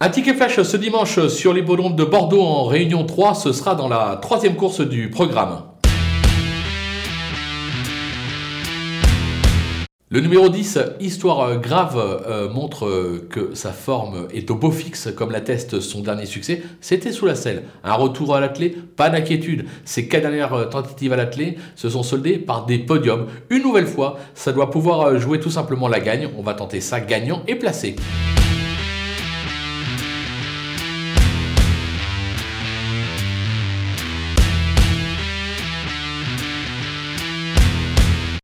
Un ticket flash ce dimanche sur l'hippodrome de Bordeaux en Réunion 3, ce sera dans la troisième course du programme. Le numéro 10, Histoire grave, euh, montre que sa forme est au beau fixe, comme l'atteste son dernier succès. C'était sous la selle. Un retour à l'attelé, pas d'inquiétude. Ses quatre dernières tentatives à l'attelé se sont soldées par des podiums. Une nouvelle fois, ça doit pouvoir jouer tout simplement la gagne. On va tenter ça gagnant et placé.